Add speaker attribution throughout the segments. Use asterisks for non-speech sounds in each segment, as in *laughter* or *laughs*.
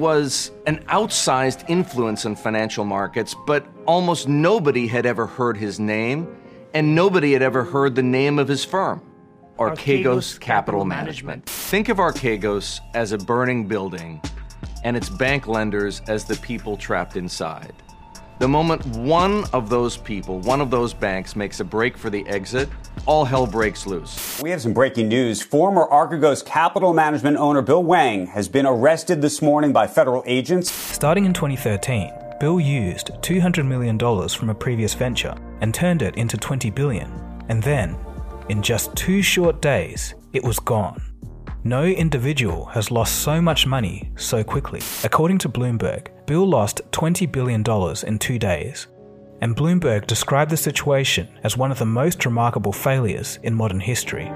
Speaker 1: Was an outsized influence in financial markets, but almost nobody had ever heard his name, and nobody had ever heard the name of his firm, Archegos Capital Management. Think of Archegos as a burning building and its bank lenders as the people trapped inside. The moment one of those people, one of those banks, makes a break for the exit, all hell breaks loose.
Speaker 2: We have some breaking news. Former Archegos Capital Management owner Bill Wang has been arrested this morning by federal agents.
Speaker 3: Starting in 2013, Bill used $200 million from a previous venture and turned it into 20 billion. And then, in just two short days, it was gone. No individual has lost so much money so quickly. According to Bloomberg, Bill lost $20 billion in two days. And Bloomberg described the situation as one of the most remarkable failures in modern history.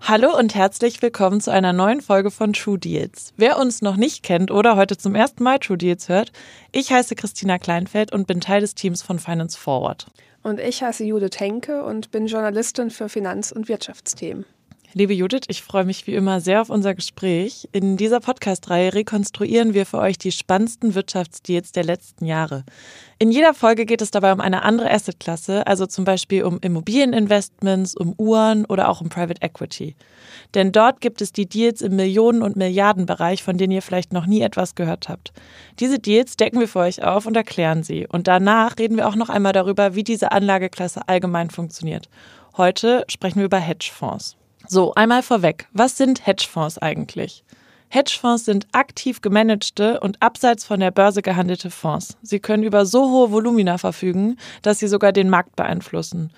Speaker 4: Hallo und herzlich willkommen zu einer neuen Folge von True Deals. Wer uns noch nicht kennt oder heute zum ersten Mal True Deals hört, ich heiße Christina Kleinfeld und bin Teil des Teams von Finance Forward.
Speaker 5: Und ich heiße Judith Henke und bin Journalistin für Finanz- und Wirtschaftsthemen.
Speaker 4: Liebe Judith, ich freue mich wie immer sehr auf unser Gespräch. In dieser Podcast-Reihe rekonstruieren wir für euch die spannendsten Wirtschaftsdeals der letzten Jahre. In jeder Folge geht es dabei um eine andere Assetklasse, also zum Beispiel um Immobilieninvestments, um Uhren oder auch um Private Equity. Denn dort gibt es die Deals im Millionen- und Milliardenbereich, von denen ihr vielleicht noch nie etwas gehört habt. Diese Deals decken wir für euch auf und erklären sie. Und danach reden wir auch noch einmal darüber, wie diese Anlageklasse allgemein funktioniert. Heute sprechen wir über Hedgefonds. So, einmal vorweg. Was sind Hedgefonds eigentlich? Hedgefonds sind aktiv gemanagte und abseits von der Börse gehandelte Fonds. Sie können über so hohe Volumina verfügen, dass sie sogar den Markt beeinflussen.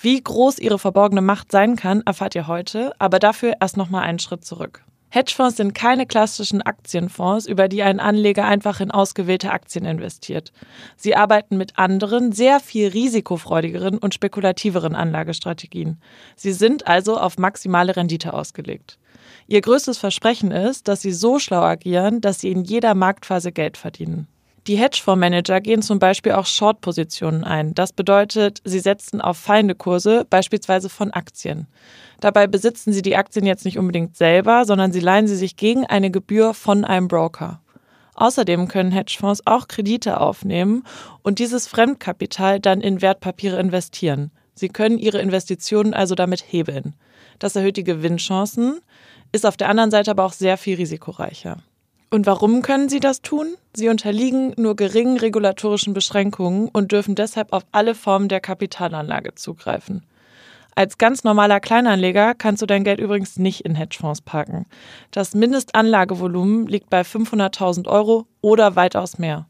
Speaker 4: Wie groß ihre verborgene Macht sein kann, erfahrt ihr heute, aber dafür erst noch mal einen Schritt zurück. Hedgefonds sind keine klassischen Aktienfonds, über die ein Anleger einfach in ausgewählte Aktien investiert. Sie arbeiten mit anderen, sehr viel risikofreudigeren und spekulativeren Anlagestrategien. Sie sind also auf maximale Rendite ausgelegt. Ihr größtes Versprechen ist, dass sie so schlau agieren, dass sie in jeder Marktphase Geld verdienen. Die Hedgefondsmanager gehen zum Beispiel auch Short-Positionen ein. Das bedeutet, sie setzen auf fallende Kurse, beispielsweise von Aktien. Dabei besitzen sie die Aktien jetzt nicht unbedingt selber, sondern sie leihen sie sich gegen eine Gebühr von einem Broker. Außerdem können Hedgefonds auch Kredite aufnehmen und dieses Fremdkapital dann in Wertpapiere investieren. Sie können ihre Investitionen also damit hebeln. Das erhöht die Gewinnchancen, ist auf der anderen Seite aber auch sehr viel risikoreicher. Und warum können sie das tun? Sie unterliegen nur geringen regulatorischen Beschränkungen und dürfen deshalb auf alle Formen der Kapitalanlage zugreifen. Als ganz normaler Kleinanleger kannst du dein Geld übrigens nicht in Hedgefonds parken. Das Mindestanlagevolumen liegt bei 500.000 Euro oder weitaus mehr.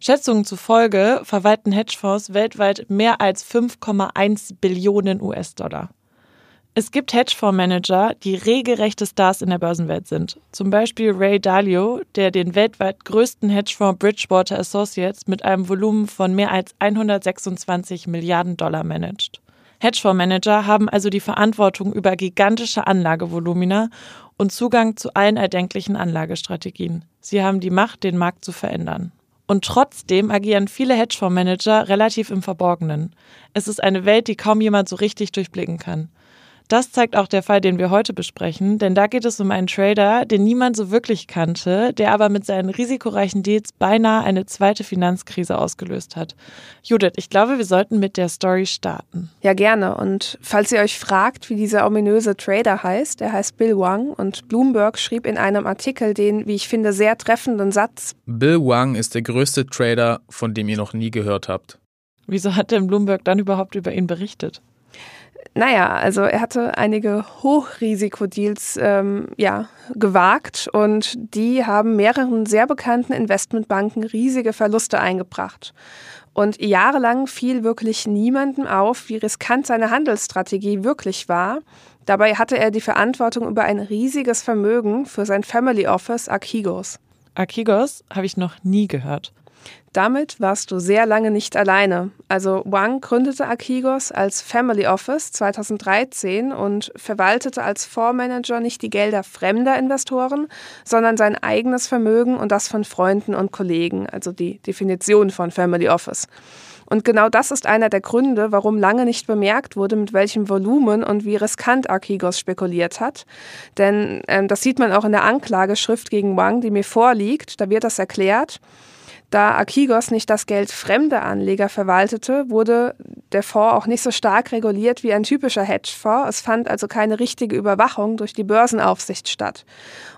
Speaker 4: Schätzungen zufolge verwalten Hedgefonds weltweit mehr als 5,1 Billionen US-Dollar. Es gibt Hedgefondsmanager, die regelrechte Stars in der Börsenwelt sind. Zum Beispiel Ray Dalio, der den weltweit größten Hedgefonds Bridgewater Associates mit einem Volumen von mehr als 126 Milliarden Dollar managt. Hedgefondsmanager haben also die Verantwortung über gigantische Anlagevolumina und Zugang zu allen erdenklichen Anlagestrategien. Sie haben die Macht, den Markt zu verändern. Und trotzdem agieren viele Hedgefondsmanager relativ im Verborgenen. Es ist eine Welt, die kaum jemand so richtig durchblicken kann. Das zeigt auch der Fall, den wir heute besprechen, denn da geht es um einen Trader, den niemand so wirklich kannte, der aber mit seinen risikoreichen Deals beinahe eine zweite Finanzkrise ausgelöst hat. Judith, ich glaube, wir sollten mit der Story starten.
Speaker 5: Ja, gerne. Und falls ihr euch fragt, wie dieser ominöse Trader heißt, er heißt Bill Wang und Bloomberg schrieb in einem Artikel den, wie ich finde, sehr treffenden Satz.
Speaker 6: Bill Wang ist der größte Trader, von dem ihr noch nie gehört habt.
Speaker 4: Wieso hat denn Bloomberg dann überhaupt über ihn berichtet?
Speaker 5: Naja, also er hatte einige Hochrisikodeals ähm, ja, gewagt und die haben mehreren sehr bekannten Investmentbanken riesige Verluste eingebracht. Und jahrelang fiel wirklich niemandem auf, wie riskant seine Handelsstrategie wirklich war. Dabei hatte er die Verantwortung über ein riesiges Vermögen für sein Family Office Archigos.
Speaker 4: Archigos habe ich noch nie gehört.
Speaker 5: Damit warst du sehr lange nicht alleine. Also Wang gründete Archigos als Family Office 2013 und verwaltete als Fondsmanager nicht die Gelder fremder Investoren, sondern sein eigenes Vermögen und das von Freunden und Kollegen, also die Definition von Family Office. Und genau das ist einer der Gründe, warum lange nicht bemerkt wurde, mit welchem Volumen und wie riskant Archigos spekuliert hat. Denn ähm, das sieht man auch in der Anklageschrift gegen Wang, die mir vorliegt. Da wird das erklärt. Da Archigos nicht das Geld fremder Anleger verwaltete, wurde der Fonds auch nicht so stark reguliert wie ein typischer Hedgefonds. Es fand also keine richtige Überwachung durch die Börsenaufsicht statt.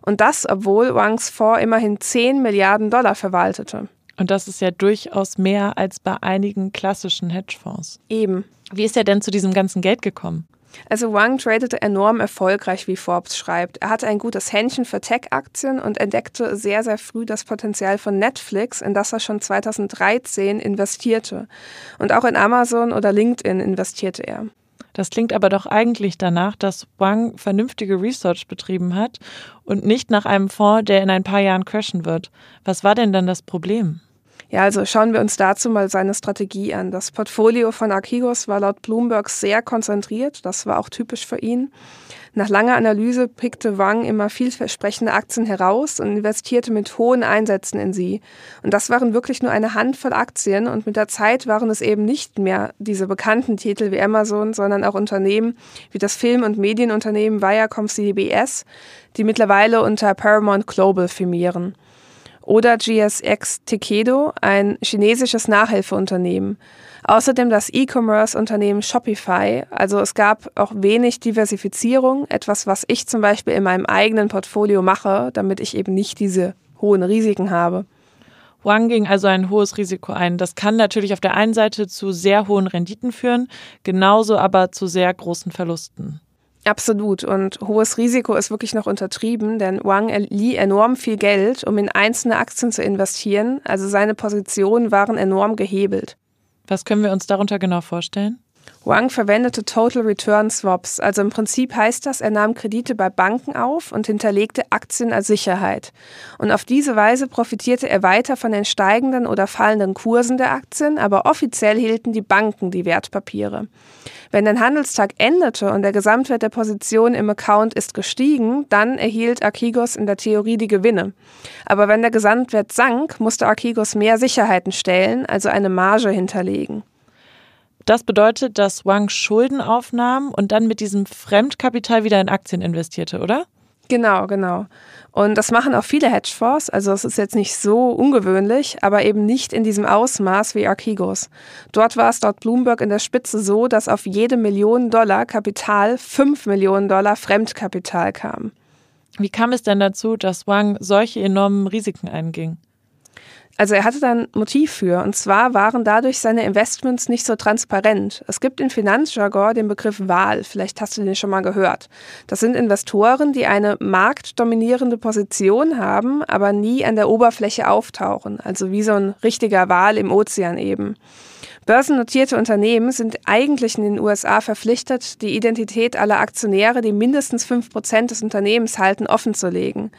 Speaker 5: Und das, obwohl Wangs Fonds immerhin 10 Milliarden Dollar verwaltete.
Speaker 4: Und das ist ja durchaus mehr als bei einigen klassischen Hedgefonds.
Speaker 5: Eben.
Speaker 4: Wie ist er denn zu diesem ganzen Geld gekommen?
Speaker 5: Also Wang tradete enorm erfolgreich, wie Forbes schreibt. Er hatte ein gutes Händchen für Tech-Aktien und entdeckte sehr, sehr früh das Potenzial von Netflix, in das er schon 2013 investierte. Und auch in Amazon oder LinkedIn investierte er.
Speaker 4: Das klingt aber doch eigentlich danach, dass Wang vernünftige Research betrieben hat und nicht nach einem Fonds, der in ein paar Jahren crashen wird. Was war denn dann das Problem?
Speaker 5: Ja, also schauen wir uns dazu mal seine Strategie an. Das Portfolio von Archigos war laut Bloomberg sehr konzentriert. Das war auch typisch für ihn. Nach langer Analyse pickte Wang immer vielversprechende Aktien heraus und investierte mit hohen Einsätzen in sie. Und das waren wirklich nur eine Handvoll Aktien und mit der Zeit waren es eben nicht mehr diese bekannten Titel wie Amazon, sondern auch Unternehmen wie das Film- und Medienunternehmen Viacom CBS, die mittlerweile unter Paramount Global firmieren oder GSX Takedo, ein chinesisches Nachhilfeunternehmen. Außerdem das E-Commerce-Unternehmen Shopify. Also es gab auch wenig Diversifizierung, etwas, was ich zum Beispiel in meinem eigenen Portfolio mache, damit ich eben nicht diese hohen Risiken habe.
Speaker 4: Wang ging also ein hohes Risiko ein. Das kann natürlich auf der einen Seite zu sehr hohen Renditen führen, genauso aber zu sehr großen Verlusten.
Speaker 5: Absolut. Und hohes Risiko ist wirklich noch untertrieben, denn Wang lieh enorm viel Geld, um in einzelne Aktien zu investieren. Also seine Positionen waren enorm gehebelt.
Speaker 4: Was können wir uns darunter genau vorstellen?
Speaker 5: Wang verwendete Total Return Swaps. Also im Prinzip heißt das, er nahm Kredite bei Banken auf und hinterlegte Aktien als Sicherheit. Und auf diese Weise profitierte er weiter von den steigenden oder fallenden Kursen der Aktien, aber offiziell hielten die Banken die Wertpapiere. Wenn ein Handelstag endete und der Gesamtwert der Position im Account ist gestiegen, dann erhielt Archigos in der Theorie die Gewinne. Aber wenn der Gesamtwert sank, musste Archigos mehr Sicherheiten stellen, also eine Marge hinterlegen.
Speaker 4: Das bedeutet, dass Wang Schulden aufnahm und dann mit diesem Fremdkapital wieder in Aktien investierte, oder?
Speaker 5: Genau, genau. Und das machen auch viele Hedgefonds. Also es ist jetzt nicht so ungewöhnlich, aber eben nicht in diesem Ausmaß wie Archigos. Dort war es dort Bloomberg in der Spitze so, dass auf jede Million Dollar Kapital 5 Millionen Dollar Fremdkapital kam.
Speaker 4: Wie kam es denn dazu, dass Wang solche enormen Risiken einging?
Speaker 5: Also er hatte da ein Motiv für. Und zwar waren dadurch seine Investments nicht so transparent. Es gibt in Finanzjargon den Begriff Wahl. Vielleicht hast du den schon mal gehört. Das sind Investoren, die eine marktdominierende Position haben, aber nie an der Oberfläche auftauchen. Also wie so ein richtiger Wal im Ozean eben. Börsennotierte Unternehmen sind eigentlich in den USA verpflichtet, die Identität aller Aktionäre, die mindestens fünf Prozent des Unternehmens halten, offenzulegen.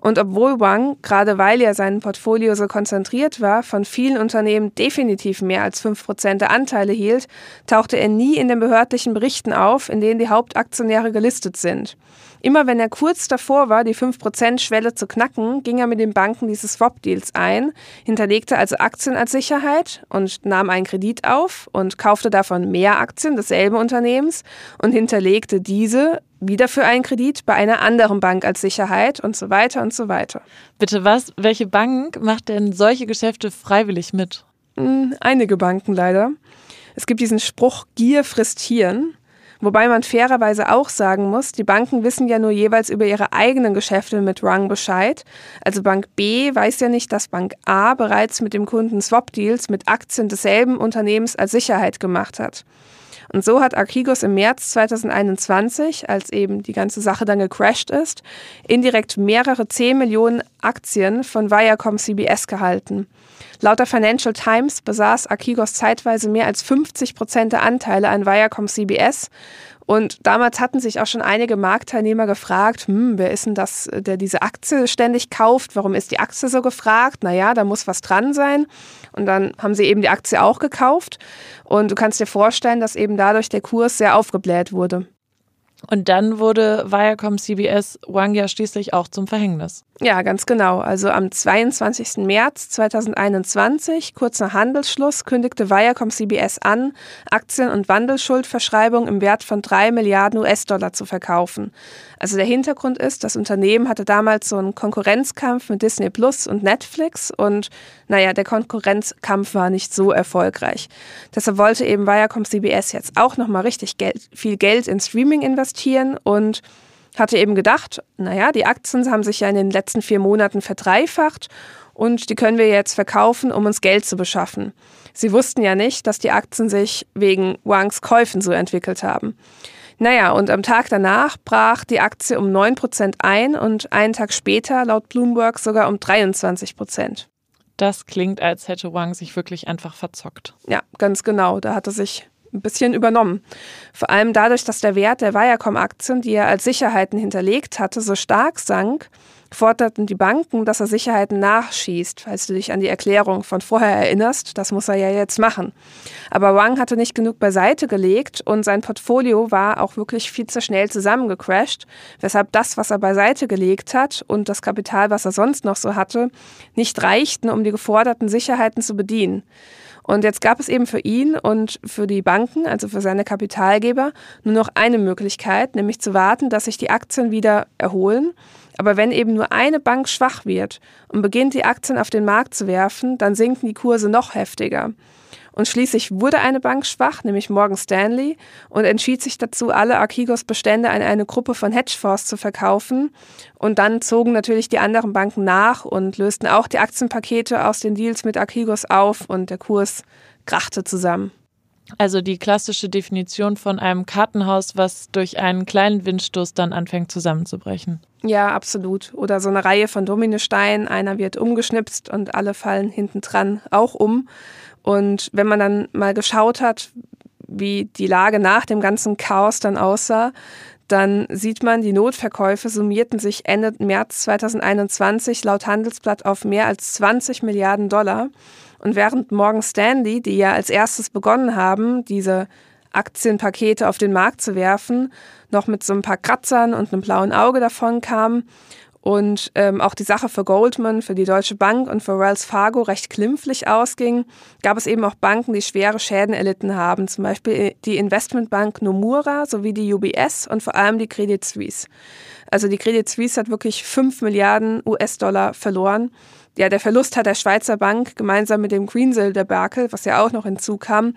Speaker 5: Und obwohl Wang, gerade weil er sein Portfolio so konzentriert war, von vielen Unternehmen definitiv mehr als 5% der Anteile hielt, tauchte er nie in den behördlichen Berichten auf, in denen die Hauptaktionäre gelistet sind. Immer wenn er kurz davor war, die 5%-Schwelle zu knacken, ging er mit den Banken dieses Swap-Deals ein, hinterlegte also Aktien als Sicherheit und nahm einen Kredit auf und kaufte davon mehr Aktien desselben Unternehmens und hinterlegte diese wieder für einen Kredit bei einer anderen Bank als Sicherheit und so weiter und so weiter.
Speaker 4: Bitte was? Welche Bank macht denn solche Geschäfte freiwillig mit?
Speaker 5: Hm, einige Banken leider. Es gibt diesen Spruch, Gier frisst Hirn. Wobei man fairerweise auch sagen muss, die Banken wissen ja nur jeweils über ihre eigenen Geschäfte mit Rung Bescheid. Also Bank B weiß ja nicht, dass Bank A bereits mit dem Kunden Swap-Deals mit Aktien desselben Unternehmens als Sicherheit gemacht hat. Und so hat Archegos im März 2021, als eben die ganze Sache dann gecrashed ist, indirekt mehrere 10 Millionen Aktien von Viacom CBS gehalten. Laut der Financial Times besaß Archegos zeitweise mehr als 50 Prozent der Anteile an Viacom CBS und damals hatten sich auch schon einige Marktteilnehmer gefragt, hm, wer ist denn das, der diese Aktie ständig kauft? Warum ist die Aktie so gefragt? Naja, da muss was dran sein. Und dann haben sie eben die Aktie auch gekauft. Und du kannst dir vorstellen, dass eben dadurch der Kurs sehr aufgebläht wurde.
Speaker 4: Und dann wurde Viacom CBS Wang ja schließlich auch zum Verhängnis.
Speaker 5: Ja, ganz genau. Also am 22. März 2021, kurz nach Handelsschluss, kündigte Viacom CBS an, Aktien- und Wandelschuldverschreibung im Wert von drei Milliarden US-Dollar zu verkaufen. Also der Hintergrund ist, das Unternehmen hatte damals so einen Konkurrenzkampf mit Disney Plus und Netflix und naja, der Konkurrenzkampf war nicht so erfolgreich. Deshalb wollte eben Viacom CBS jetzt auch nochmal richtig Geld, viel Geld in Streaming investieren und hatte eben gedacht, naja, die Aktien haben sich ja in den letzten vier Monaten verdreifacht und die können wir jetzt verkaufen, um uns Geld zu beschaffen. Sie wussten ja nicht, dass die Aktien sich wegen Wangs Käufen so entwickelt haben. Naja, und am Tag danach brach die Aktie um 9% ein und einen Tag später laut Bloomberg sogar um 23%.
Speaker 4: Das klingt, als hätte Wang sich wirklich einfach verzockt.
Speaker 5: Ja, ganz genau. Da hat er sich ein bisschen übernommen. Vor allem dadurch, dass der Wert der Viacom-Aktien, die er als Sicherheiten hinterlegt hatte, so stark sank, forderten die Banken, dass er Sicherheiten nachschießt, falls du dich an die Erklärung von vorher erinnerst. Das muss er ja jetzt machen. Aber Wang hatte nicht genug beiseite gelegt und sein Portfolio war auch wirklich viel zu schnell zusammengecrashed, weshalb das, was er beiseite gelegt hat und das Kapital, was er sonst noch so hatte, nicht reichten, um die geforderten Sicherheiten zu bedienen. Und jetzt gab es eben für ihn und für die Banken, also für seine Kapitalgeber, nur noch eine Möglichkeit, nämlich zu warten, dass sich die Aktien wieder erholen. Aber wenn eben nur eine Bank schwach wird und beginnt, die Aktien auf den Markt zu werfen, dann sinken die Kurse noch heftiger. Und schließlich wurde eine Bank schwach, nämlich Morgan Stanley, und entschied sich dazu, alle Archegos Bestände an eine Gruppe von Hedgefonds zu verkaufen. Und dann zogen natürlich die anderen Banken nach und lösten auch die Aktienpakete aus den Deals mit Archegos auf und der Kurs krachte zusammen.
Speaker 4: Also die klassische Definition von einem Kartenhaus, was durch einen kleinen Windstoß dann anfängt zusammenzubrechen.
Speaker 5: Ja, absolut. Oder so eine Reihe von Dominosteinen, einer wird umgeschnipst und alle fallen hinten dran auch um. Und wenn man dann mal geschaut hat, wie die Lage nach dem ganzen Chaos dann aussah, dann sieht man, die Notverkäufe summierten sich Ende März 2021 laut Handelsblatt auf mehr als 20 Milliarden Dollar. Und während Morgan Stanley, die ja als erstes begonnen haben, diese Aktienpakete auf den Markt zu werfen, noch mit so ein paar Kratzern und einem blauen Auge davon kam, und ähm, auch die Sache für Goldman, für die Deutsche Bank und für Wells Fargo recht klimpflich ausging, gab es eben auch Banken, die schwere Schäden erlitten haben, zum Beispiel die Investmentbank Nomura sowie die UBS und vor allem die Credit Suisse. Also die Credit Suisse hat wirklich 5 Milliarden US-Dollar verloren. Ja, der Verlust hat der Schweizer Bank gemeinsam mit dem Greensill-Debakel, was ja auch noch hinzukam,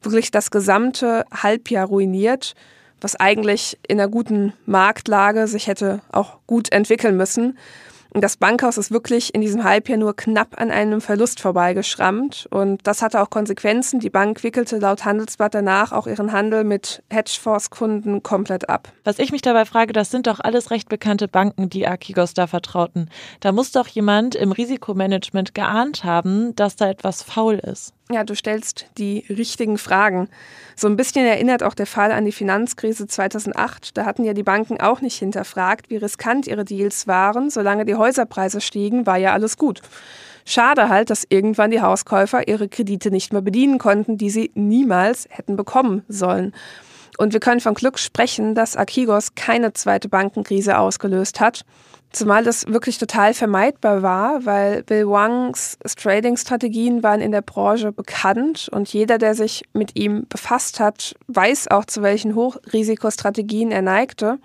Speaker 5: wirklich das gesamte Halbjahr ruiniert was eigentlich in einer guten Marktlage sich hätte auch gut entwickeln müssen. Das Bankhaus ist wirklich in diesem Halbjahr nur knapp an einem Verlust vorbeigeschrammt. Und das hatte auch Konsequenzen. Die Bank wickelte laut Handelsblatt danach auch ihren Handel mit Hedgefonds-Kunden komplett ab.
Speaker 4: Was ich mich dabei frage, das sind doch alles recht bekannte Banken, die Akigos da vertrauten. Da muss doch jemand im Risikomanagement geahnt haben, dass da etwas faul ist.
Speaker 5: Ja, du stellst die richtigen Fragen. So ein bisschen erinnert auch der Fall an die Finanzkrise 2008. Da hatten ja die Banken auch nicht hinterfragt, wie riskant ihre Deals waren. Solange die Häuserpreise stiegen, war ja alles gut. Schade halt, dass irgendwann die Hauskäufer ihre Kredite nicht mehr bedienen konnten, die sie niemals hätten bekommen sollen. Und wir können von Glück sprechen, dass Akigos keine zweite Bankenkrise ausgelöst hat. Zumal das wirklich total vermeidbar war, weil Bill Wangs Trading-Strategien waren in der Branche bekannt und jeder, der sich mit ihm befasst hat, weiß auch, zu welchen Hochrisikostrategien er neigte.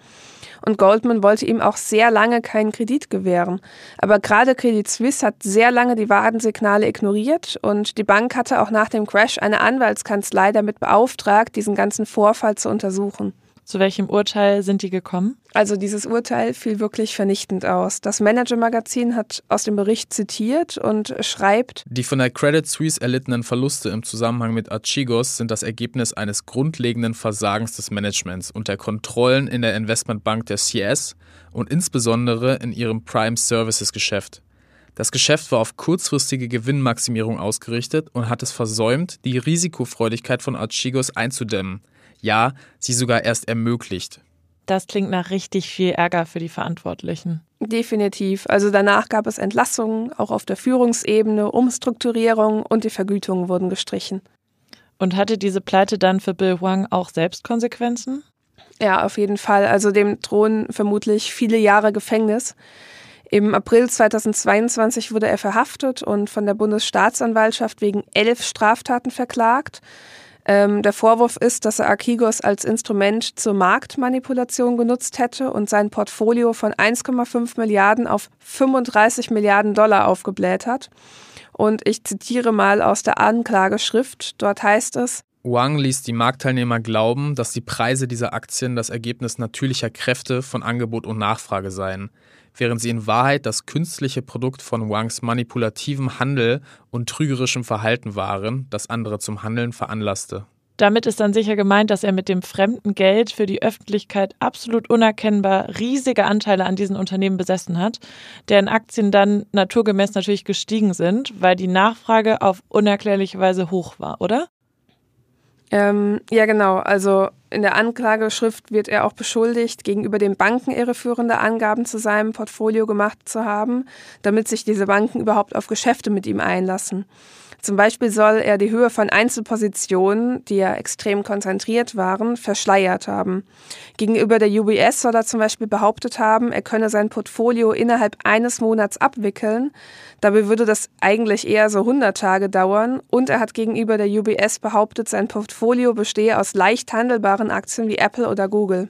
Speaker 5: Und Goldman wollte ihm auch sehr lange keinen Kredit gewähren. Aber gerade Credit Suisse hat sehr lange die Warnsignale ignoriert und die Bank hatte auch nach dem Crash eine Anwaltskanzlei damit beauftragt, diesen ganzen Vorfall zu untersuchen.
Speaker 4: Zu welchem Urteil sind die gekommen?
Speaker 5: Also dieses Urteil fiel wirklich vernichtend aus. Das Manager-Magazin hat aus dem Bericht zitiert und schreibt,
Speaker 6: Die von der Credit Suisse erlittenen Verluste im Zusammenhang mit Archigos sind das Ergebnis eines grundlegenden Versagens des Managements und der Kontrollen in der Investmentbank der CS und insbesondere in ihrem Prime Services Geschäft. Das Geschäft war auf kurzfristige Gewinnmaximierung ausgerichtet und hat es versäumt, die Risikofreudigkeit von Archigos einzudämmen ja, sie sogar erst ermöglicht.
Speaker 4: Das klingt nach richtig viel Ärger für die Verantwortlichen.
Speaker 5: Definitiv. Also danach gab es Entlassungen, auch auf der Führungsebene, Umstrukturierung und die Vergütungen wurden gestrichen.
Speaker 4: Und hatte diese Pleite dann für Bill Huang auch selbst Konsequenzen?
Speaker 5: Ja, auf jeden Fall. Also dem drohen vermutlich viele Jahre Gefängnis. Im April 2022 wurde er verhaftet und von der Bundesstaatsanwaltschaft wegen elf Straftaten verklagt. Ähm, der Vorwurf ist, dass er Archigos als Instrument zur Marktmanipulation genutzt hätte und sein Portfolio von 1,5 Milliarden auf 35 Milliarden Dollar aufgebläht hat. Und ich zitiere mal aus der Anklageschrift. Dort heißt es,
Speaker 6: Wang ließ die Marktteilnehmer glauben, dass die Preise dieser Aktien das Ergebnis natürlicher Kräfte von Angebot und Nachfrage seien während sie in Wahrheit das künstliche Produkt von Wangs manipulativem Handel und trügerischem Verhalten waren, das andere zum Handeln veranlasste.
Speaker 4: Damit ist dann sicher gemeint, dass er mit dem fremden Geld für die Öffentlichkeit absolut unerkennbar riesige Anteile an diesen Unternehmen besessen hat, deren Aktien dann naturgemäß natürlich gestiegen sind, weil die Nachfrage auf unerklärliche Weise hoch war, oder?
Speaker 5: Ähm, ja, genau. Also in der Anklageschrift wird er auch beschuldigt, gegenüber den Banken irreführende Angaben zu seinem Portfolio gemacht zu haben, damit sich diese Banken überhaupt auf Geschäfte mit ihm einlassen. Zum Beispiel soll er die Höhe von Einzelpositionen, die ja extrem konzentriert waren, verschleiert haben. Gegenüber der UBS soll er zum Beispiel behauptet haben, er könne sein Portfolio innerhalb eines Monats abwickeln. Dabei würde das eigentlich eher so 100 Tage dauern. Und er hat gegenüber der UBS behauptet, sein Portfolio bestehe aus leicht handelbaren Aktien wie Apple oder Google.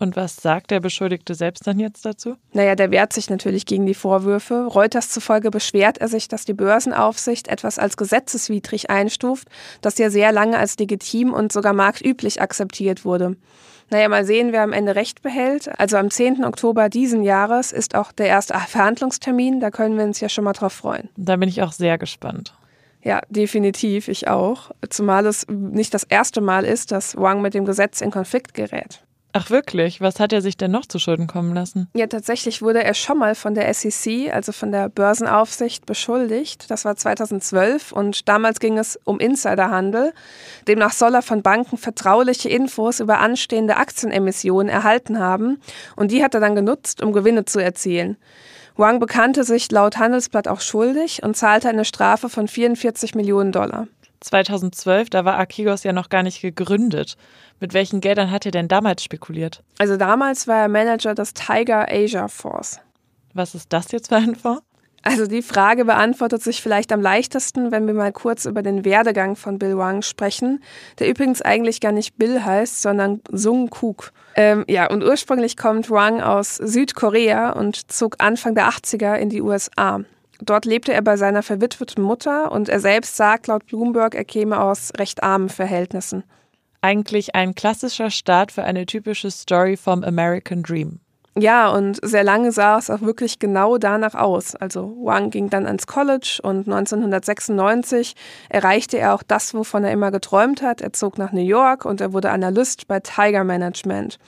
Speaker 4: Und was sagt der Beschuldigte selbst dann jetzt dazu?
Speaker 5: Naja, der wehrt sich natürlich gegen die Vorwürfe. Reuters zufolge beschwert er sich, dass die Börsenaufsicht etwas als gesetzeswidrig einstuft, das ja sehr lange als legitim und sogar marktüblich akzeptiert wurde. Naja, mal sehen, wer am Ende Recht behält. Also am 10. Oktober diesen Jahres ist auch der erste *laughs* Verhandlungstermin. Da können wir uns ja schon mal drauf freuen.
Speaker 4: Da bin ich auch sehr gespannt.
Speaker 5: Ja, definitiv, ich auch. Zumal es nicht das erste Mal ist, dass Wang mit dem Gesetz in Konflikt gerät.
Speaker 4: Ach wirklich? Was hat er sich denn noch zu Schulden kommen lassen?
Speaker 5: Ja, tatsächlich wurde er schon mal von der SEC, also von der Börsenaufsicht, beschuldigt. Das war 2012 und damals ging es um Insiderhandel. Demnach soll er von Banken vertrauliche Infos über anstehende Aktienemissionen erhalten haben und die hat er dann genutzt, um Gewinne zu erzielen. Wang bekannte sich laut Handelsblatt auch schuldig und zahlte eine Strafe von 44 Millionen Dollar.
Speaker 4: 2012, da war Archigos ja noch gar nicht gegründet. Mit welchen Geldern hat er denn damals spekuliert?
Speaker 5: Also damals war er Manager des Tiger Asia Force.
Speaker 4: Was ist das jetzt für ein Fonds?
Speaker 5: Also die Frage beantwortet sich vielleicht am leichtesten, wenn wir mal kurz über den Werdegang von Bill Wang sprechen, der übrigens eigentlich gar nicht Bill heißt, sondern Sung Kuk. Ähm, ja, und ursprünglich kommt Wang aus Südkorea und zog Anfang der 80er in die USA. Dort lebte er bei seiner verwitweten Mutter und er selbst sagt laut Bloomberg, er käme aus recht armen Verhältnissen.
Speaker 4: Eigentlich ein klassischer Start für eine typische Story vom American Dream.
Speaker 5: Ja, und sehr lange sah es auch wirklich genau danach aus. Also Wang ging dann ans College und 1996 erreichte er auch das, wovon er immer geträumt hat. Er zog nach New York und er wurde Analyst bei Tiger Management.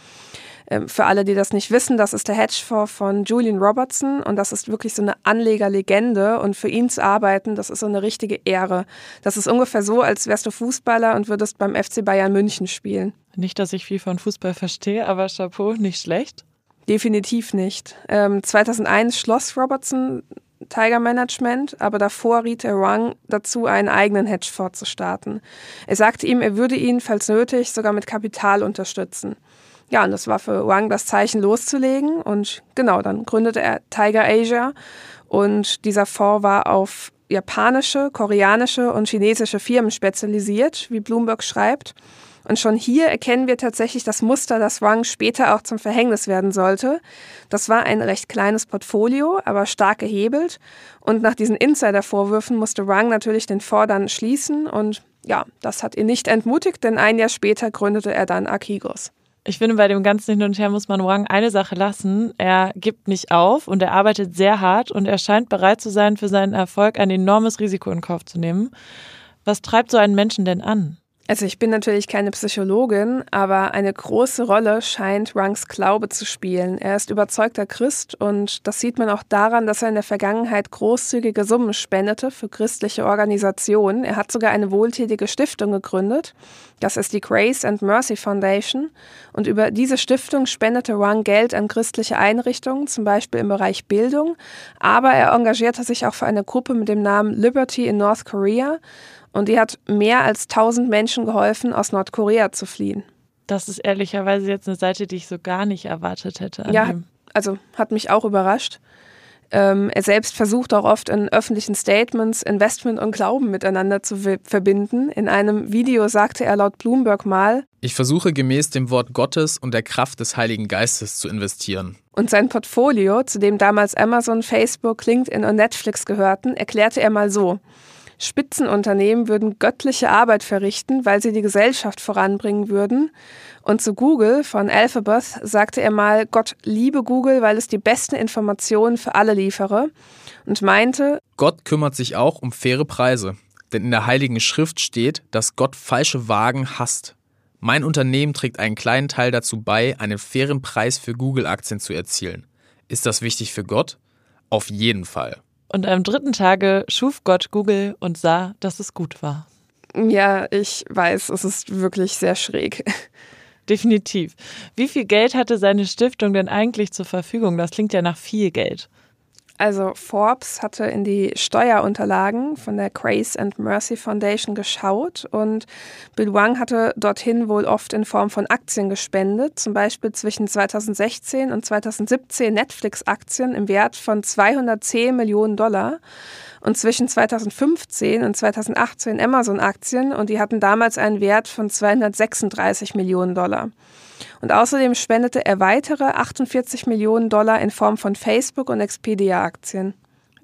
Speaker 5: Ähm, für alle, die das nicht wissen, das ist der Hedgefonds von Julian Robertson und das ist wirklich so eine Anlegerlegende und für ihn zu arbeiten, das ist so eine richtige Ehre. Das ist ungefähr so, als wärst du Fußballer und würdest beim FC Bayern München spielen.
Speaker 4: Nicht, dass ich viel von Fußball verstehe, aber Chapeau, nicht schlecht.
Speaker 5: Definitiv nicht. Ähm, 2001 schloss Robertson Tiger Management, aber davor riet er Wang dazu, einen eigenen Hedgefonds zu starten. Er sagte ihm, er würde ihn, falls nötig, sogar mit Kapital unterstützen. Ja, und das war für Wang das Zeichen loszulegen. Und genau, dann gründete er Tiger Asia. Und dieser Fonds war auf japanische, koreanische und chinesische Firmen spezialisiert, wie Bloomberg schreibt. Und schon hier erkennen wir tatsächlich das Muster, das Wang später auch zum Verhängnis werden sollte. Das war ein recht kleines Portfolio, aber stark gehebelt. Und nach diesen Insider-Vorwürfen musste Wang natürlich den Fonds dann schließen. Und ja, das hat ihn nicht entmutigt, denn ein Jahr später gründete er dann Akigos.
Speaker 4: Ich finde, bei dem ganzen Hin und Her muss man Wang eine Sache lassen. Er gibt nicht auf und er arbeitet sehr hart und er scheint bereit zu sein, für seinen Erfolg ein enormes Risiko in Kauf zu nehmen. Was treibt so einen Menschen denn an?
Speaker 5: Also ich bin natürlich keine Psychologin, aber eine große Rolle scheint Rungs Glaube zu spielen. Er ist überzeugter Christ und das sieht man auch daran, dass er in der Vergangenheit großzügige Summen spendete für christliche Organisationen. Er hat sogar eine wohltätige Stiftung gegründet. Das ist die Grace and Mercy Foundation. Und über diese Stiftung spendete Rung Geld an christliche Einrichtungen, zum Beispiel im Bereich Bildung. Aber er engagierte sich auch für eine Gruppe mit dem Namen Liberty in North Korea. Und die hat mehr als 1000 Menschen geholfen, aus Nordkorea zu fliehen.
Speaker 4: Das ist ehrlicherweise jetzt eine Seite, die ich so gar nicht erwartet hätte.
Speaker 5: ja, also hat mich auch überrascht. Ähm, er selbst versucht auch oft in öffentlichen Statements Investment und Glauben miteinander zu verbinden. In einem Video sagte er laut Bloomberg mal,
Speaker 6: ich versuche gemäß dem Wort Gottes und der Kraft des Heiligen Geistes zu investieren.
Speaker 5: Und sein Portfolio, zu dem damals Amazon, Facebook, LinkedIn und Netflix gehörten, erklärte er mal so. Spitzenunternehmen würden göttliche Arbeit verrichten, weil sie die Gesellschaft voranbringen würden. Und zu Google von Alphabet sagte er mal, Gott liebe Google, weil es die besten Informationen für alle liefere. Und meinte,
Speaker 6: Gott kümmert sich auch um faire Preise. Denn in der Heiligen Schrift steht, dass Gott falsche Wagen hasst. Mein Unternehmen trägt einen kleinen Teil dazu bei, einen fairen Preis für Google-Aktien zu erzielen. Ist das wichtig für Gott? Auf jeden Fall.
Speaker 4: Und am dritten Tage schuf Gott Google und sah, dass es gut war.
Speaker 5: Ja, ich weiß, es ist wirklich sehr schräg. *laughs*
Speaker 4: Definitiv. Wie viel Geld hatte seine Stiftung denn eigentlich zur Verfügung? Das klingt ja nach viel Geld.
Speaker 5: Also Forbes hatte in die Steuerunterlagen von der Grace and Mercy Foundation geschaut und Bill Wang hatte dorthin wohl oft in Form von Aktien gespendet, zum Beispiel zwischen 2016 und 2017 Netflix-Aktien im Wert von 210 Millionen Dollar und zwischen 2015 und 2018 Amazon-Aktien und die hatten damals einen Wert von 236 Millionen Dollar. Und außerdem spendete er weitere 48 Millionen Dollar in Form von Facebook- und Expedia-Aktien.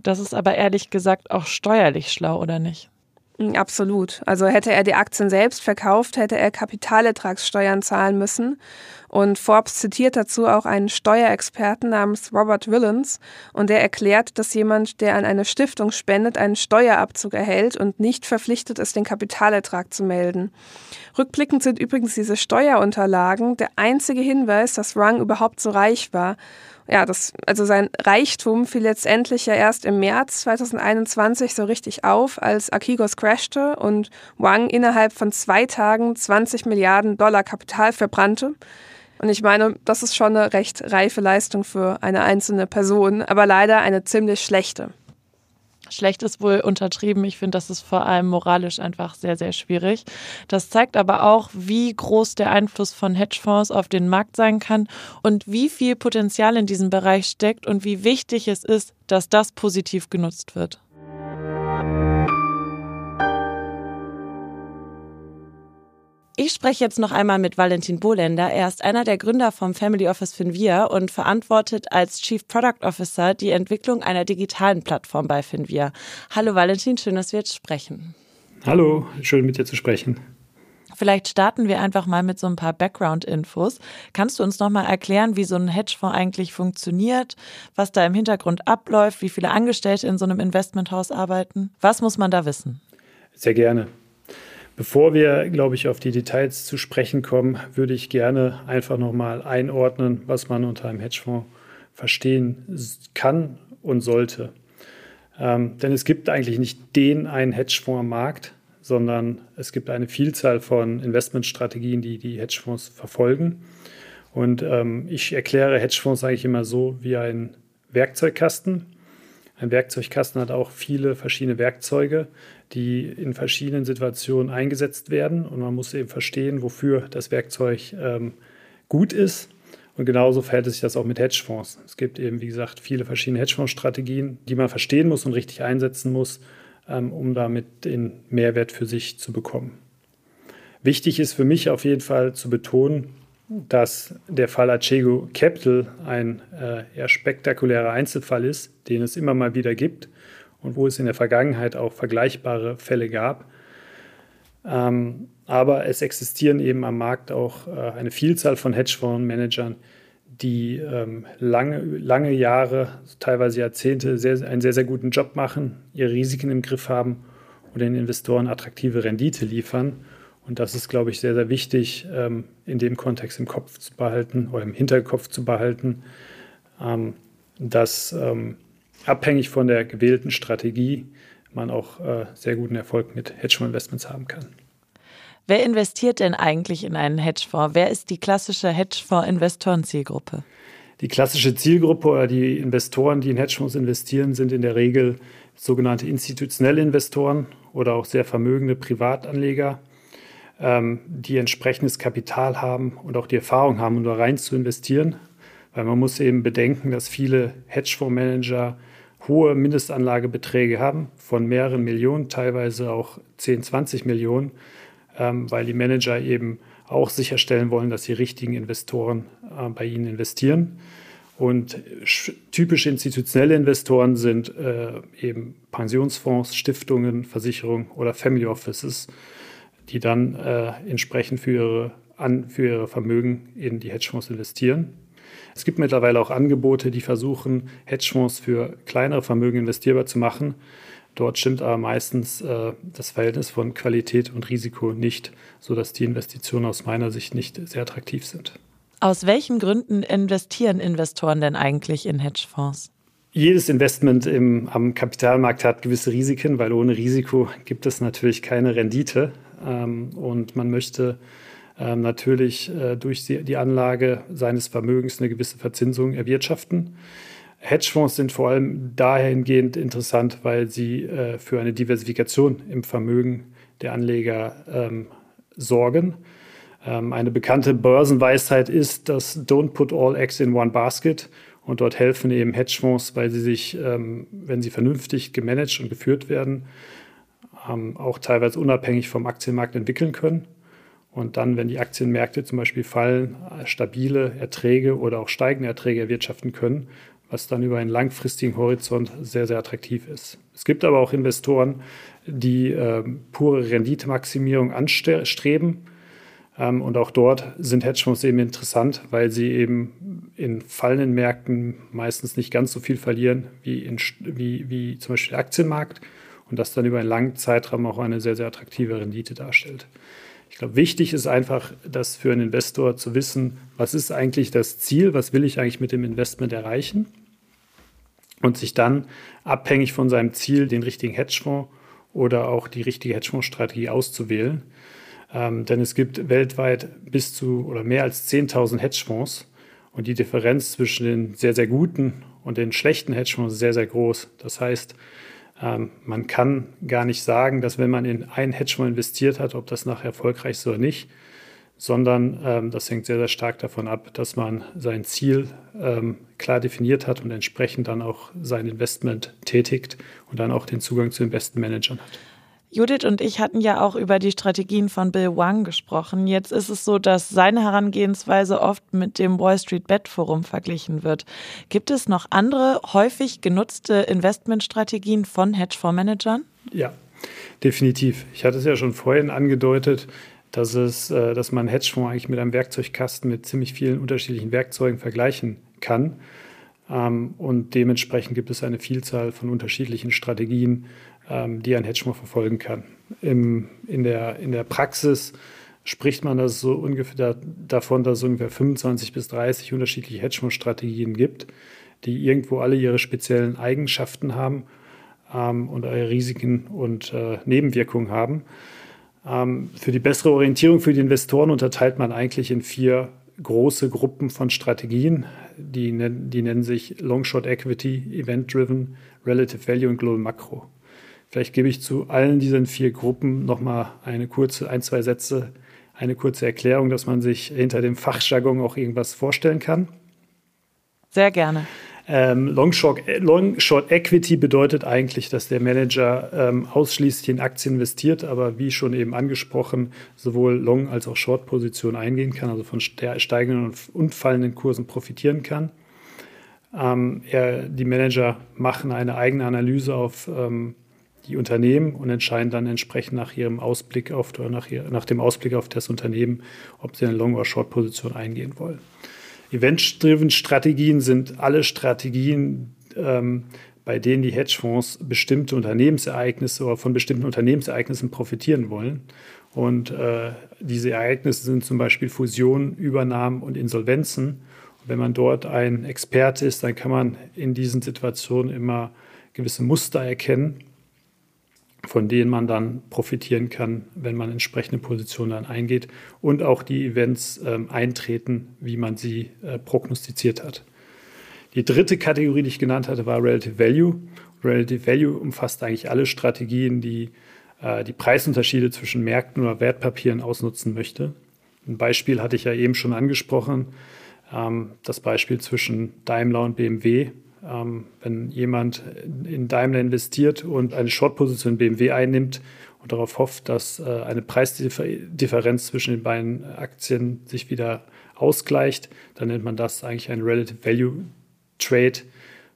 Speaker 4: Das ist aber ehrlich gesagt auch steuerlich schlau, oder nicht?
Speaker 5: Mm, absolut. Also hätte er die Aktien selbst verkauft, hätte er Kapitalertragssteuern zahlen müssen. Und Forbes zitiert dazu auch einen Steuerexperten namens Robert Willens und der erklärt, dass jemand, der an eine Stiftung spendet, einen Steuerabzug erhält und nicht verpflichtet ist, den Kapitalertrag zu melden. Rückblickend sind übrigens diese Steuerunterlagen der einzige Hinweis, dass Rung überhaupt so reich war ja, das, also sein Reichtum fiel letztendlich ja erst im März 2021 so richtig auf, als Akigos crashte und Wang innerhalb von zwei Tagen 20 Milliarden Dollar Kapital verbrannte. Und ich meine, das ist schon eine recht reife Leistung für eine einzelne Person, aber leider eine ziemlich schlechte.
Speaker 4: Schlecht ist wohl untertrieben. Ich finde, das ist vor allem moralisch einfach sehr, sehr schwierig. Das zeigt aber auch, wie groß der Einfluss von Hedgefonds auf den Markt sein kann und wie viel Potenzial in diesem Bereich steckt und wie wichtig es ist, dass das positiv genutzt wird. Ich spreche jetzt noch einmal mit Valentin Bohlender. Er ist einer der Gründer vom Family Office Finvia und verantwortet als Chief Product Officer die Entwicklung einer digitalen Plattform bei Finvia. Hallo Valentin, schön, dass wir jetzt sprechen.
Speaker 7: Hallo, schön mit dir zu sprechen.
Speaker 4: Vielleicht starten wir einfach mal mit so ein paar Background-Infos. Kannst du uns noch mal erklären, wie so ein Hedgefonds eigentlich funktioniert, was da im Hintergrund abläuft, wie viele Angestellte in so einem Investmenthaus arbeiten? Was muss man da wissen?
Speaker 7: Sehr gerne. Bevor wir, glaube ich, auf die Details zu sprechen kommen, würde ich gerne einfach nochmal einordnen, was man unter einem Hedgefonds verstehen kann und sollte. Ähm, denn es gibt eigentlich nicht den einen Hedgefonds am Markt, sondern es gibt eine Vielzahl von Investmentstrategien, die die Hedgefonds verfolgen. Und ähm, ich erkläre Hedgefonds eigentlich immer so wie ein Werkzeugkasten. Ein Werkzeugkasten hat auch viele verschiedene Werkzeuge, die in verschiedenen Situationen eingesetzt werden. Und man muss eben verstehen, wofür das Werkzeug ähm, gut ist. Und genauso verhält sich das auch mit Hedgefonds. Es gibt eben, wie gesagt, viele verschiedene Hedgefonds-Strategien, die man verstehen muss und richtig einsetzen muss, ähm, um damit den Mehrwert für sich zu bekommen. Wichtig ist für mich auf jeden Fall zu betonen, dass der Fall Achego Capital ein äh, eher spektakulärer Einzelfall ist, den es immer mal wieder gibt und wo es in der Vergangenheit auch vergleichbare Fälle gab. Ähm, aber es existieren eben am Markt auch äh, eine Vielzahl von Hedgefondsmanagern, die ähm, lange, lange Jahre, teilweise Jahrzehnte sehr, einen sehr, sehr guten Job machen, ihre Risiken im Griff haben und den Investoren attraktive Rendite liefern. Und das ist, glaube ich, sehr, sehr wichtig, ähm, in dem Kontext im Kopf zu behalten oder im Hinterkopf zu behalten, ähm, dass ähm, abhängig von der gewählten Strategie man auch äh, sehr guten Erfolg mit Hedgefonds-Investments haben kann.
Speaker 4: Wer investiert denn eigentlich in einen Hedgefonds? Wer ist die klassische Hedgefonds-Investoren-Zielgruppe?
Speaker 7: Die klassische Zielgruppe oder die Investoren, die in Hedgefonds investieren, sind in der Regel sogenannte institutionelle Investoren oder auch sehr vermögende Privatanleger, ähm, die entsprechendes Kapital haben und auch die Erfahrung haben, um da rein zu investieren. Weil man muss eben bedenken, dass viele Hedgefondsmanager hohe Mindestanlagebeträge haben von mehreren Millionen, teilweise auch 10, 20 Millionen, ähm, weil die Manager eben auch sicherstellen wollen, dass die richtigen Investoren äh, bei ihnen investieren. Und typische institutionelle Investoren sind äh, eben Pensionsfonds, Stiftungen, Versicherungen oder Family Offices, die dann äh, entsprechend für ihre, an, für ihre Vermögen in die Hedgefonds investieren. Es gibt mittlerweile auch Angebote, die versuchen, Hedgefonds für kleinere Vermögen investierbar zu machen. Dort stimmt aber meistens äh, das Verhältnis von Qualität und Risiko nicht, sodass die Investitionen aus meiner Sicht nicht sehr attraktiv sind.
Speaker 4: Aus welchen Gründen investieren Investoren denn eigentlich in Hedgefonds?
Speaker 7: Jedes Investment im, am Kapitalmarkt hat gewisse Risiken, weil ohne Risiko gibt es natürlich keine Rendite. Ähm, und man möchte ähm, natürlich äh, durch die Anlage seines Vermögens eine gewisse Verzinsung erwirtschaften. Hedgefonds sind vor allem dahingehend interessant, weil sie äh, für eine Diversifikation im Vermögen der Anleger ähm, sorgen. Ähm, eine bekannte Börsenweisheit ist, dass Don't put all eggs in one basket. Und dort helfen eben Hedgefonds, weil sie sich, ähm, wenn sie vernünftig gemanagt und geführt werden, ähm, auch teilweise unabhängig vom Aktienmarkt entwickeln können und dann, wenn die Aktienmärkte zum Beispiel fallen, stabile Erträge oder auch steigende Erträge erwirtschaften können, was dann über einen langfristigen Horizont sehr, sehr attraktiv ist. Es gibt aber auch Investoren, die äh, pure Renditemaximierung anstreben. Ähm, und auch dort sind Hedgefonds eben interessant, weil sie eben in fallenden Märkten meistens nicht ganz so viel verlieren wie, in, wie, wie zum Beispiel der Aktienmarkt und das dann über einen langen Zeitraum auch eine sehr, sehr attraktive Rendite darstellt. Ich glaube, wichtig ist einfach, dass für einen Investor zu wissen, was ist eigentlich das Ziel, was will ich eigentlich mit dem Investment erreichen und sich dann abhängig von seinem Ziel den richtigen Hedgefonds oder auch die richtige Hedgefondsstrategie auszuwählen. Ähm, denn es gibt weltweit bis zu oder mehr als 10.000 Hedgefonds und die Differenz zwischen den sehr, sehr guten und den schlechten Hedgefonds ist sehr, sehr groß. Das heißt, ähm, man kann gar nicht sagen, dass wenn man in einen Hedgefonds investiert hat, ob das nachher erfolgreich ist oder nicht, sondern ähm, das hängt sehr, sehr stark davon ab, dass man sein Ziel ähm, klar definiert hat und entsprechend dann auch sein Investment tätigt und dann auch den Zugang zu den besten Managern hat.
Speaker 4: Judith und ich hatten ja auch über die Strategien von Bill Wang gesprochen. Jetzt ist es so, dass seine Herangehensweise oft mit dem Wall Street Bet Forum verglichen wird. Gibt es noch andere häufig genutzte Investmentstrategien von Hedgefondsmanagern?
Speaker 7: Ja, definitiv. Ich hatte es ja schon vorhin angedeutet, dass, es, äh, dass man Hedgefonds eigentlich mit einem Werkzeugkasten mit ziemlich vielen unterschiedlichen Werkzeugen vergleichen kann. Ähm, und dementsprechend gibt es eine Vielzahl von unterschiedlichen Strategien, die ein Hedgefonds verfolgen kann. Im, in, der, in der Praxis spricht man das so ungefähr davon, dass es ungefähr 25 bis 30 unterschiedliche Hedgefonds-Strategien gibt, die irgendwo alle ihre speziellen Eigenschaften haben ähm, und ihre Risiken und äh, Nebenwirkungen haben. Ähm, für die bessere Orientierung für die Investoren unterteilt man eigentlich in vier große Gruppen von Strategien. Die, die nennen sich Long Short Equity, Event Driven, Relative Value und Global Macro. Vielleicht gebe ich zu allen diesen vier Gruppen nochmal eine kurze, ein, zwei Sätze eine kurze Erklärung, dass man sich hinter dem Fachjargon auch irgendwas vorstellen kann?
Speaker 4: Sehr gerne.
Speaker 7: Ähm, Long, Short, Long, Short, Equity bedeutet eigentlich, dass der Manager ähm, ausschließlich in Aktien investiert, aber wie schon eben angesprochen, sowohl Long- als auch Short-Positionen eingehen kann, also von steigenden und fallenden Kursen profitieren kann. Ähm, er, die Manager machen eine eigene Analyse auf ähm, die Unternehmen und entscheiden dann entsprechend nach ihrem Ausblick auf oder nach, ihr, nach dem Ausblick auf das Unternehmen, ob sie eine Long- oder Short-Position eingehen wollen. Event-driven Strategien sind alle Strategien, ähm, bei denen die Hedgefonds bestimmte Unternehmensereignisse oder von bestimmten Unternehmensereignissen profitieren wollen. Und äh, diese Ereignisse sind zum Beispiel Fusionen, Übernahmen und Insolvenzen. Und wenn man dort ein Experte ist, dann kann man in diesen Situationen immer gewisse Muster erkennen von denen man dann profitieren kann, wenn man entsprechende Positionen dann eingeht und auch die Events ähm, eintreten, wie man sie äh, prognostiziert hat. Die dritte Kategorie, die ich genannt hatte, war Relative Value. Relative Value umfasst eigentlich alle Strategien, die äh, die Preisunterschiede zwischen Märkten oder Wertpapieren ausnutzen möchte. Ein Beispiel hatte ich ja eben schon angesprochen, ähm, das Beispiel zwischen Daimler und BMW wenn jemand in Daimler investiert und eine Short-Position in BMW einnimmt und darauf hofft, dass äh, eine Preisdifferenz zwischen den beiden Aktien sich wieder ausgleicht, dann nennt man das eigentlich ein Relative Value Trade,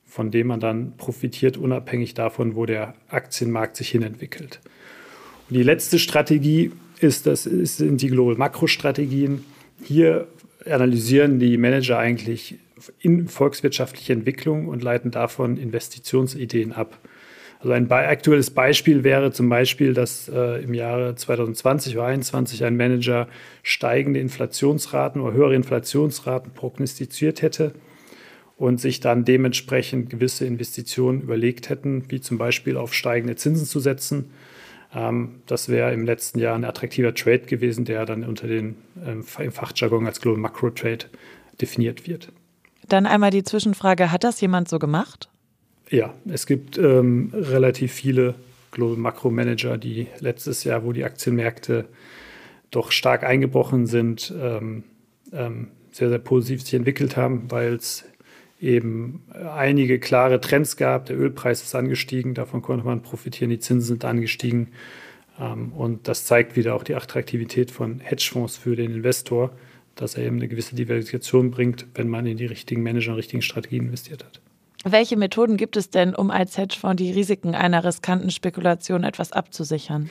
Speaker 7: von dem man dann profitiert, unabhängig davon, wo der Aktienmarkt sich hinentwickelt. Und die letzte Strategie ist, das sind die Global Makro-Strategien. Hier analysieren die Manager eigentlich in volkswirtschaftliche Entwicklung und leiten davon Investitionsideen ab. Also ein aktuelles Beispiel wäre zum Beispiel, dass äh, im Jahre 2020 oder 2021 ein Manager steigende Inflationsraten oder höhere Inflationsraten prognostiziert hätte und sich dann dementsprechend gewisse Investitionen überlegt hätten, wie zum Beispiel auf steigende Zinsen zu setzen. Ähm, das wäre im letzten Jahr ein attraktiver Trade gewesen, der dann unter den ähm, im Fachjargon als Global Macro Trade definiert wird.
Speaker 4: Dann einmal die Zwischenfrage, hat das jemand so gemacht?
Speaker 7: Ja, es gibt ähm, relativ viele Global Macro Manager, die letztes Jahr, wo die Aktienmärkte doch stark eingebrochen sind, ähm, ähm, sehr, sehr positiv sich entwickelt haben, weil es eben einige klare Trends gab. Der Ölpreis ist angestiegen, davon konnte man profitieren, die Zinsen sind angestiegen. Ähm, und das zeigt wieder auch die Attraktivität von Hedgefonds für den Investor dass er eben eine gewisse Diversifikation bringt, wenn man in die richtigen Manager und richtigen Strategien investiert hat.
Speaker 4: Welche Methoden gibt es denn, um als Hedgefonds die Risiken einer riskanten Spekulation etwas abzusichern?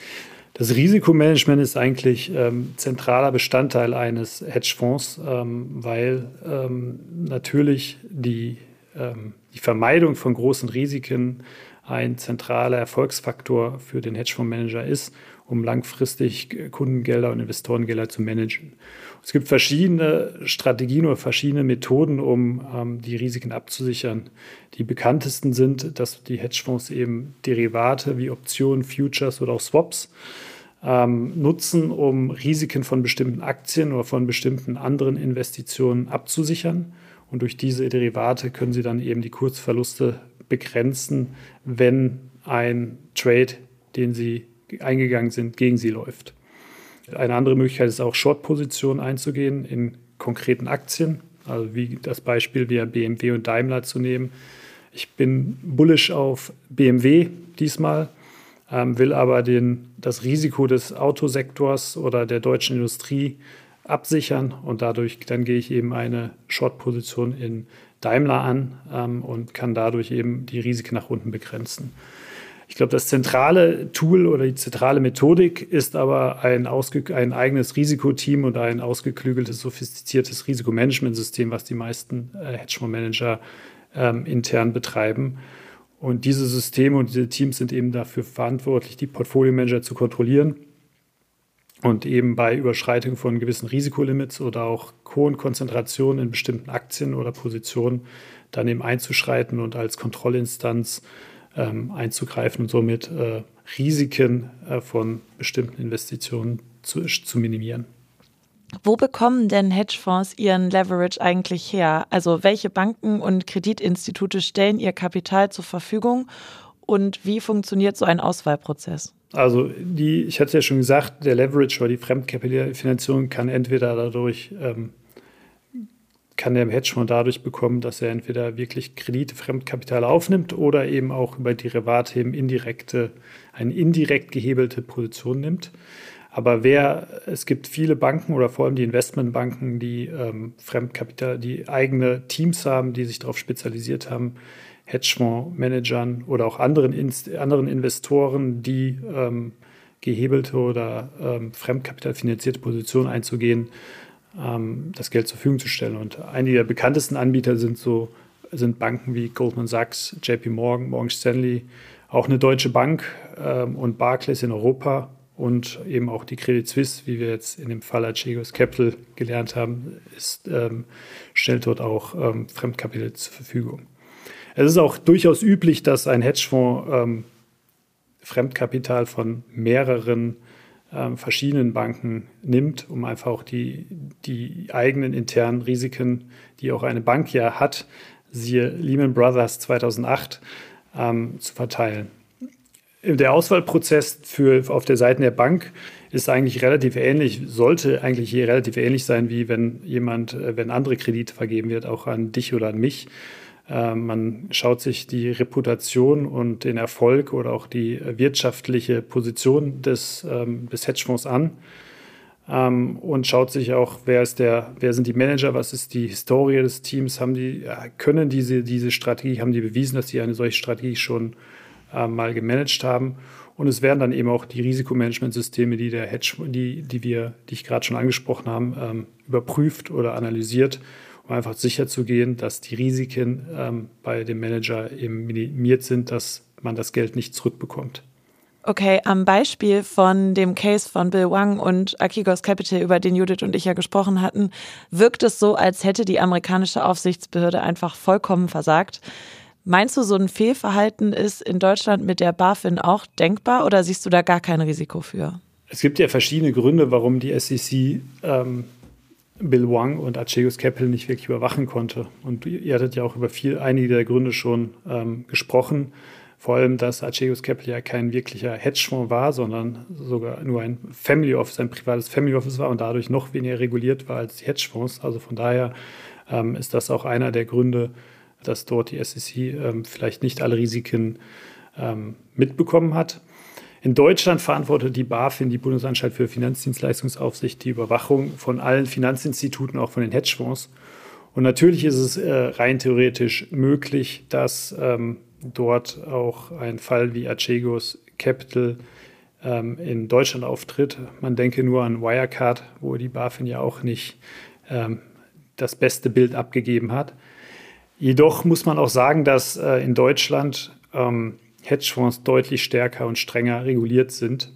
Speaker 7: Das Risikomanagement ist eigentlich ähm, zentraler Bestandteil eines Hedgefonds, ähm, weil ähm, natürlich die, ähm, die Vermeidung von großen Risiken ein zentraler Erfolgsfaktor für den Hedgefondsmanager ist, um langfristig Kundengelder und Investorengelder zu managen. Es gibt verschiedene Strategien oder verschiedene Methoden, um ähm, die Risiken abzusichern. Die bekanntesten sind, dass die Hedgefonds eben Derivate wie Optionen, Futures oder auch Swaps ähm, nutzen, um Risiken von bestimmten Aktien oder von bestimmten anderen Investitionen abzusichern. Und durch diese Derivate können sie dann eben die Kurzverluste begrenzen, wenn ein Trade, den sie eingegangen sind, gegen sie läuft. Eine andere Möglichkeit ist auch Short-Positionen einzugehen in konkreten Aktien, also wie das Beispiel via BMW und Daimler zu nehmen. Ich bin bullish auf BMW diesmal, ähm, will aber den, das Risiko des Autosektors oder der deutschen Industrie absichern und dadurch dann gehe ich eben eine Short-Position in Daimler an ähm, und kann dadurch eben die Risiken nach unten begrenzen. Ich glaube, das zentrale Tool oder die zentrale Methodik ist aber ein, ein eigenes Risikoteam und ein ausgeklügeltes, sophistiziertes Risikomanagementsystem, was die meisten äh, Hedgefondsmanager ähm, intern betreiben. Und diese Systeme und diese Teams sind eben dafür verantwortlich, die Portfolio-Manager zu kontrollieren und eben bei Überschreitung von gewissen Risikolimits oder auch hohen Konzentrationen in bestimmten Aktien oder Positionen dann eben einzuschreiten und als Kontrollinstanz ähm, einzugreifen und somit äh, Risiken äh, von bestimmten Investitionen zu, zu minimieren.
Speaker 4: Wo bekommen denn Hedgefonds ihren Leverage eigentlich her? Also welche Banken und Kreditinstitute stellen ihr Kapital zur Verfügung? Und wie funktioniert so ein Auswahlprozess?
Speaker 7: Also die, ich hatte ja schon gesagt, der Leverage oder die Fremdkapitalfinanzierung kann entweder dadurch, ähm, kann der Hedgefonds dadurch bekommen, dass er entweder wirklich Kredite, Fremdkapital aufnimmt oder eben auch über Derivate eben indirekte, eine indirekt gehebelte Position nimmt. Aber wer, es gibt viele Banken oder vor allem die Investmentbanken, die ähm, Fremdkapital, die eigene Teams haben, die sich darauf spezialisiert haben, Hedgefondsmanagern oder auch anderen, anderen Investoren, die ähm, gehebelte oder ähm, fremdkapitalfinanzierte Positionen einzugehen, ähm, das Geld zur Verfügung zu stellen. Und einige der bekanntesten Anbieter sind so sind Banken wie Goldman Sachs, JP Morgan, Morgan Stanley, auch eine deutsche Bank ähm, und Barclays in Europa und eben auch die Credit Suisse, wie wir jetzt in dem Fall Archegos Capital gelernt haben, ist, ähm, stellt dort auch ähm, Fremdkapital zur Verfügung. Es ist auch durchaus üblich, dass ein Hedgefonds ähm, Fremdkapital von mehreren ähm, verschiedenen Banken nimmt, um einfach auch die, die eigenen internen Risiken, die auch eine Bank ja hat, siehe Lehman Brothers 2008, ähm, zu verteilen. Der Auswahlprozess für, auf der Seite der Bank ist eigentlich relativ ähnlich, sollte eigentlich hier relativ ähnlich sein, wie wenn jemand, äh, wenn andere Kredite vergeben wird, auch an dich oder an mich. Äh, man schaut sich die Reputation und den Erfolg oder auch die wirtschaftliche Position des, ähm, des Hedgefonds an ähm, und schaut sich auch, wer ist der, wer sind die Manager, was ist die Historie des Teams, haben die, können diese, diese Strategie, haben die bewiesen, dass sie eine solche Strategie schon äh, mal gemanagt haben. Und es werden dann eben auch die Risikomanagementsysteme, die der Hedge, die, die wir, die ich gerade schon angesprochen haben, ähm, überprüft oder analysiert um einfach sicher zu gehen, dass die Risiken ähm, bei dem Manager eben minimiert sind, dass man das Geld nicht zurückbekommt.
Speaker 4: Okay, am Beispiel von dem Case von Bill Wang und Akigos Capital, über den Judith und ich ja gesprochen hatten, wirkt es so, als hätte die amerikanische Aufsichtsbehörde einfach vollkommen versagt. Meinst du, so ein Fehlverhalten ist in Deutschland mit der BaFin auch denkbar oder siehst du da gar kein Risiko für?
Speaker 7: Es gibt ja verschiedene Gründe, warum die SEC ähm, Bill Wang und Archegos Capital nicht wirklich überwachen konnte. Und ihr hattet ja auch über viel, einige der Gründe schon ähm, gesprochen. Vor allem, dass Archegos Capital ja kein wirklicher Hedgefonds war, sondern sogar nur ein Family Office, ein privates Family Office war und dadurch noch weniger reguliert war als die Hedgefonds. Also von daher ähm, ist das auch einer der Gründe, dass dort die SEC ähm, vielleicht nicht alle Risiken ähm, mitbekommen hat. In Deutschland verantwortet die BaFin, die Bundesanstalt für Finanzdienstleistungsaufsicht, die Überwachung von allen Finanzinstituten, auch von den Hedgefonds. Und natürlich ist es äh, rein theoretisch möglich, dass ähm, dort auch ein Fall wie Archegos Capital ähm, in Deutschland auftritt. Man denke nur an Wirecard, wo die BaFin ja auch nicht ähm, das beste Bild abgegeben hat. Jedoch muss man auch sagen, dass äh, in Deutschland ähm, Hedgefonds deutlich stärker und strenger reguliert sind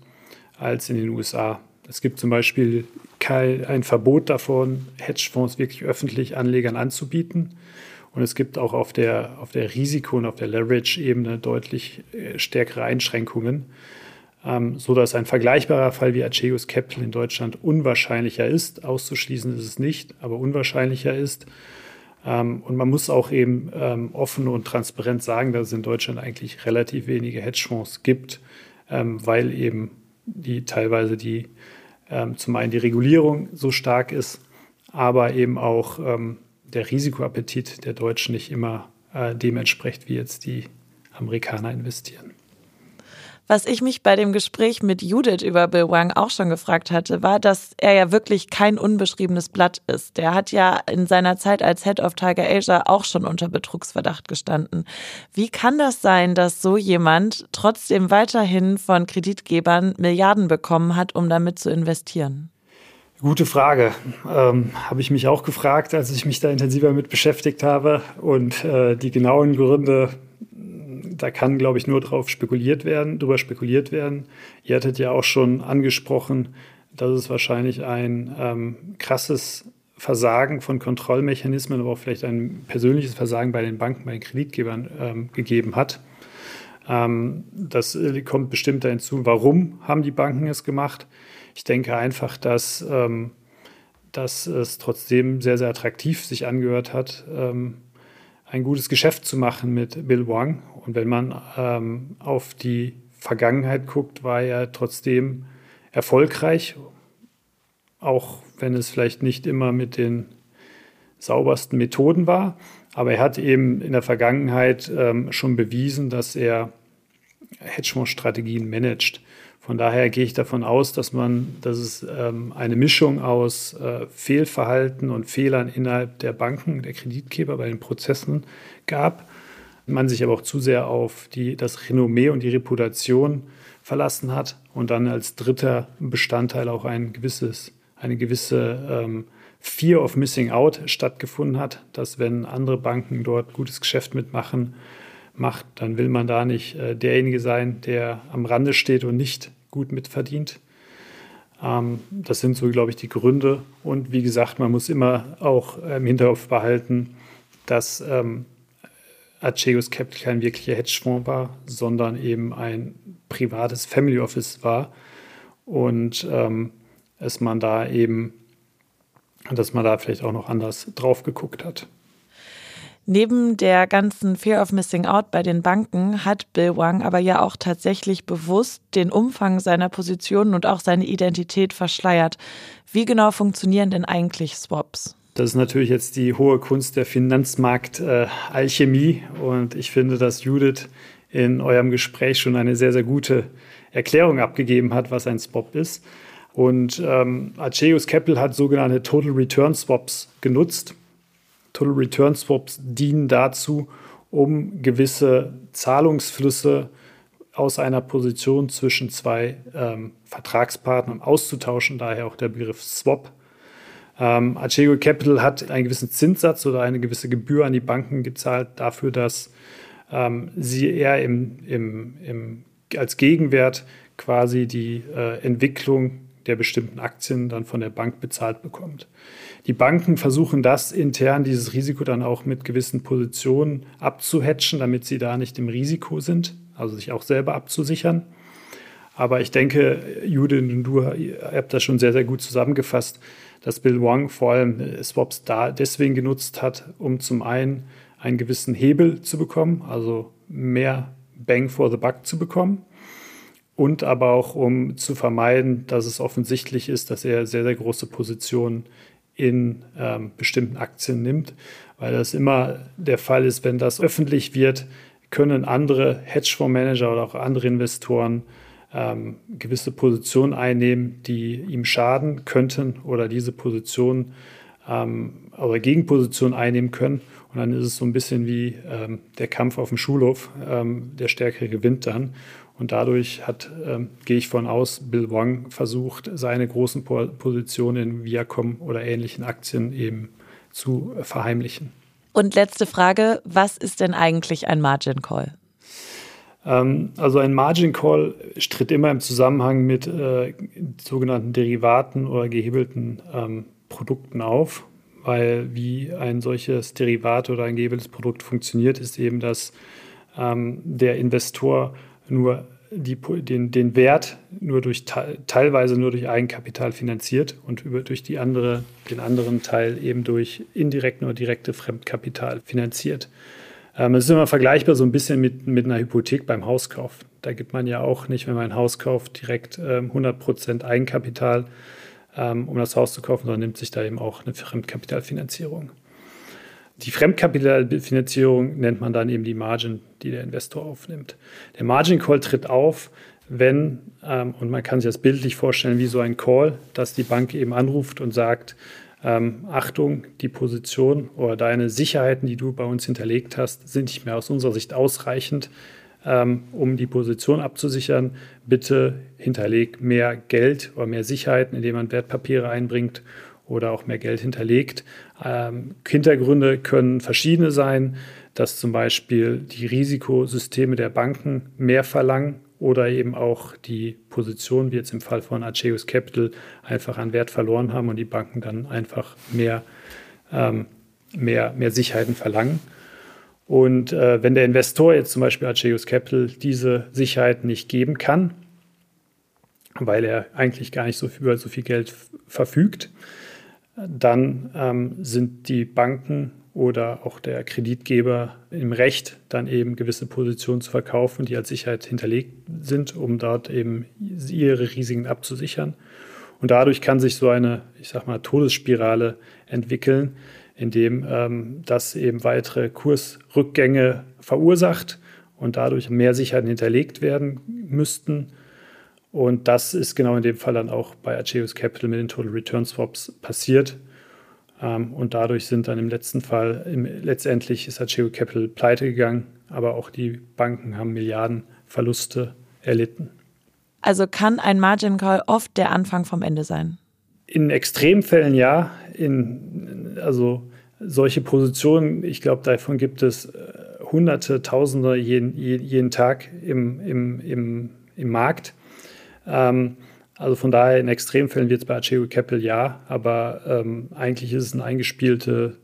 Speaker 7: als in den USA. Es gibt zum Beispiel kein, ein Verbot davon, Hedgefonds wirklich öffentlich Anlegern anzubieten. Und es gibt auch auf der, auf der Risiko- und auf der Leverage-Ebene deutlich äh, stärkere Einschränkungen, ähm, sodass ein vergleichbarer Fall wie Acheus Capital in Deutschland unwahrscheinlicher ist. Auszuschließen ist es nicht, aber unwahrscheinlicher ist. Ähm, und man muss auch eben ähm, offen und transparent sagen, dass es in Deutschland eigentlich relativ wenige Hedgefonds gibt, ähm, weil eben die teilweise die zum einen die Regulierung so stark ist, aber eben auch der Risikoappetit der Deutschen nicht immer äh, dem wie jetzt die Amerikaner investieren.
Speaker 4: Was ich mich bei dem Gespräch mit Judith über Bill Wang auch schon gefragt hatte, war, dass er ja wirklich kein unbeschriebenes Blatt ist. Der hat ja in seiner Zeit als Head of Tiger Asia auch schon unter Betrugsverdacht gestanden. Wie kann das sein, dass so jemand trotzdem weiterhin von Kreditgebern Milliarden bekommen hat, um damit zu investieren?
Speaker 7: Gute Frage. Ähm, habe ich mich auch gefragt, als ich mich da intensiver mit beschäftigt habe. Und äh, die genauen Gründe da kann, glaube ich, nur drauf spekuliert werden, drüber spekuliert werden. Ihr hattet ja auch schon angesprochen, dass es wahrscheinlich ein ähm, krasses Versagen von Kontrollmechanismen, aber auch vielleicht ein persönliches Versagen bei den Banken, bei den Kreditgebern ähm, gegeben hat. Ähm, das äh, kommt bestimmt da hinzu. Warum haben die Banken es gemacht? Ich denke einfach, dass, ähm, dass es trotzdem sehr, sehr attraktiv sich angehört hat, ähm, ein gutes Geschäft zu machen mit Bill Wang. Und wenn man ähm, auf die Vergangenheit guckt, war er trotzdem erfolgreich, auch wenn es vielleicht nicht immer mit den saubersten Methoden war. Aber er hat eben in der Vergangenheit ähm, schon bewiesen, dass er Hedgefonds-Strategien managt. Von daher gehe ich davon aus, dass man, dass es ähm, eine Mischung aus äh, Fehlverhalten und Fehlern innerhalb der Banken, der Kreditgeber bei den Prozessen gab. Man sich aber auch zu sehr auf die, das Renommee und die Reputation verlassen hat und dann als dritter Bestandteil auch ein gewisses, eine gewisse ähm, Fear of Missing Out stattgefunden hat, dass wenn andere Banken dort gutes Geschäft mitmachen, macht, dann will man da nicht äh, derjenige sein, der am Rande steht und nicht gut mitverdient. Ähm, das sind so, glaube ich, die Gründe. Und wie gesagt, man muss immer auch im Hinterkopf behalten, dass ähm, Acheus Capital kein wirklicher Hedgefonds war, sondern eben ein privates Family Office war. Und ähm, dass man da eben, dass man da vielleicht auch noch anders drauf geguckt hat.
Speaker 4: Neben der ganzen Fear of Missing Out bei den Banken hat Bill Wang aber ja auch tatsächlich bewusst den Umfang seiner Positionen und auch seine Identität verschleiert. Wie genau funktionieren denn eigentlich Swaps?
Speaker 7: Das ist natürlich jetzt die hohe Kunst der Finanzmarkt-Alchemie und ich finde, dass Judith in eurem Gespräch schon eine sehr, sehr gute Erklärung abgegeben hat, was ein Swap ist. Und ähm, Acheus Capital hat sogenannte Total Return Swaps genutzt. Total Return Swaps dienen dazu, um gewisse Zahlungsflüsse aus einer Position zwischen zwei ähm, Vertragspartnern auszutauschen, daher auch der Begriff Swap. Ähm, Archego Capital hat einen gewissen Zinssatz oder eine gewisse Gebühr an die Banken gezahlt dafür, dass ähm, sie eher im, im, im, als Gegenwert quasi die äh, Entwicklung der bestimmten Aktien dann von der Bank bezahlt bekommt. Die Banken versuchen das intern, dieses Risiko dann auch mit gewissen Positionen abzuhatchen, damit sie da nicht im Risiko sind, also sich auch selber abzusichern. Aber ich denke, Judith und du habt das schon sehr, sehr gut zusammengefasst, dass Bill Wang vor allem Swaps da deswegen genutzt hat, um zum einen einen gewissen Hebel zu bekommen, also mehr Bang for the Buck zu bekommen und aber auch um zu vermeiden, dass es offensichtlich ist, dass er sehr, sehr große Positionen in ähm, bestimmten Aktien nimmt, weil das immer der Fall ist, wenn das öffentlich wird, können andere Hedgefondsmanager oder auch andere Investoren ähm, gewisse Positionen einnehmen, die ihm schaden könnten oder diese Position ähm, oder Gegenposition einnehmen können. Und dann ist es so ein bisschen wie ähm, der Kampf auf dem Schulhof. Ähm, der Stärkere gewinnt dann. Und dadurch hat, ähm, gehe ich von aus, Bill Wang versucht, seine großen Positionen in Viacom oder ähnlichen Aktien eben zu verheimlichen.
Speaker 4: Und letzte Frage, was ist denn eigentlich ein Margin Call?
Speaker 7: Ähm, also ein Margin Call tritt immer im Zusammenhang mit äh, sogenannten Derivaten oder gehebelten ähm, Produkten auf, weil wie ein solches Derivat oder ein gehebeltes Produkt funktioniert, ist eben, dass ähm, der Investor nur die, den, den Wert nur durch teilweise nur durch Eigenkapital finanziert und über, durch die andere, den anderen Teil eben durch indirekte oder direkte Fremdkapital finanziert. Ähm, es ist immer vergleichbar so ein bisschen mit, mit einer Hypothek beim Hauskauf. Da gibt man ja auch nicht, wenn man ein Haus kauft, direkt ähm, 100% Eigenkapital, ähm, um das Haus zu kaufen, sondern nimmt sich da eben auch eine Fremdkapitalfinanzierung. Die Fremdkapitalfinanzierung nennt man dann eben die Margin, die der Investor aufnimmt. Der Margin Call tritt auf, wenn, ähm, und man kann sich das bildlich vorstellen wie so ein Call, dass die Bank eben anruft und sagt, ähm, Achtung, die Position oder deine Sicherheiten, die du bei uns hinterlegt hast, sind nicht mehr aus unserer Sicht ausreichend, ähm, um die Position abzusichern. Bitte hinterleg mehr Geld oder mehr Sicherheiten, indem man Wertpapiere einbringt oder auch mehr Geld hinterlegt. Ähm, Hintergründe können verschiedene sein, dass zum Beispiel die Risikosysteme der Banken mehr verlangen oder eben auch die Position, wie jetzt im Fall von Acheus Capital, einfach an Wert verloren haben und die Banken dann einfach mehr, ähm, mehr, mehr Sicherheiten verlangen. Und äh, wenn der Investor jetzt zum Beispiel Acheus Capital diese Sicherheiten nicht geben kann, weil er eigentlich gar nicht so viel, über so viel Geld verfügt, dann ähm, sind die Banken oder auch der Kreditgeber im Recht, dann eben gewisse Positionen zu verkaufen, die als Sicherheit hinterlegt sind, um dort eben ihre Risiken abzusichern. Und dadurch kann sich so eine, ich sag mal, Todesspirale entwickeln, indem ähm, das eben weitere Kursrückgänge verursacht und dadurch mehr Sicherheiten hinterlegt werden müssten. Und das ist genau in dem Fall dann auch bei Acheus Capital mit den Total Return Swaps passiert. Ähm, und dadurch sind dann im letzten Fall, im, letztendlich ist Acheo Capital pleite gegangen, aber auch die Banken haben Milliarden Verluste erlitten.
Speaker 4: Also kann ein Margin Call oft der Anfang vom Ende sein?
Speaker 7: In Extremfällen ja. In, also solche Positionen, ich glaube, davon gibt es äh, Hunderte, Tausende jeden, jeden Tag im, im, im, im Markt. Ähm, also von daher in Extremfällen wird es bei Acheo Capital ja, aber ähm, eigentlich ist es ein eingespieltes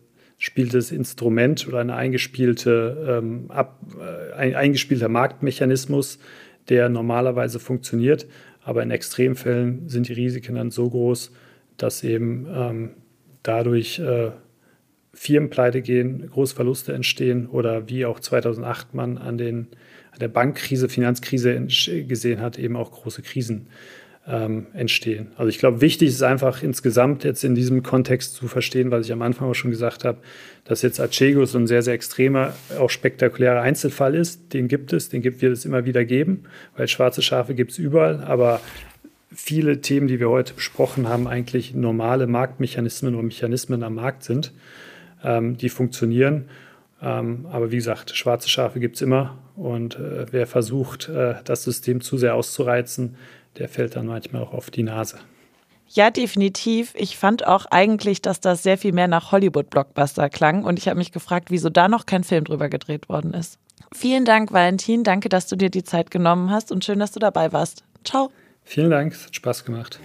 Speaker 7: spieltes Instrument oder eine eingespielte, ähm, ab, äh, ein eingespielter Marktmechanismus, der normalerweise funktioniert. Aber in Extremfällen sind die Risiken dann so groß, dass eben ähm, dadurch äh, Firmen pleite gehen, große Verluste entstehen oder wie auch 2008 man an, den, an der Bankkrise, Finanzkrise gesehen hat, eben auch große Krisen ähm, entstehen. Also ich glaube, wichtig ist einfach insgesamt jetzt in diesem Kontext zu verstehen, was ich am Anfang auch schon gesagt habe, dass jetzt Achego so ein sehr, sehr extremer, auch spektakulärer Einzelfall ist. Den gibt es, den gibt, wird es immer wieder geben, weil schwarze Schafe gibt es überall, aber viele Themen, die wir heute besprochen haben, eigentlich normale Marktmechanismen oder Mechanismen am Markt sind, ähm, die funktionieren. Ähm, aber wie gesagt, schwarze Schafe gibt es immer und äh, wer versucht, äh, das System zu sehr auszureizen, der fällt dann manchmal auch auf die Nase.
Speaker 4: Ja, definitiv. Ich fand auch eigentlich, dass das sehr viel mehr nach Hollywood-Blockbuster klang und ich habe mich gefragt, wieso da noch kein Film drüber gedreht worden ist. Vielen Dank, Valentin. Danke, dass du dir die Zeit genommen hast und schön, dass du dabei warst. Ciao.
Speaker 7: Vielen Dank, es hat Spaß gemacht.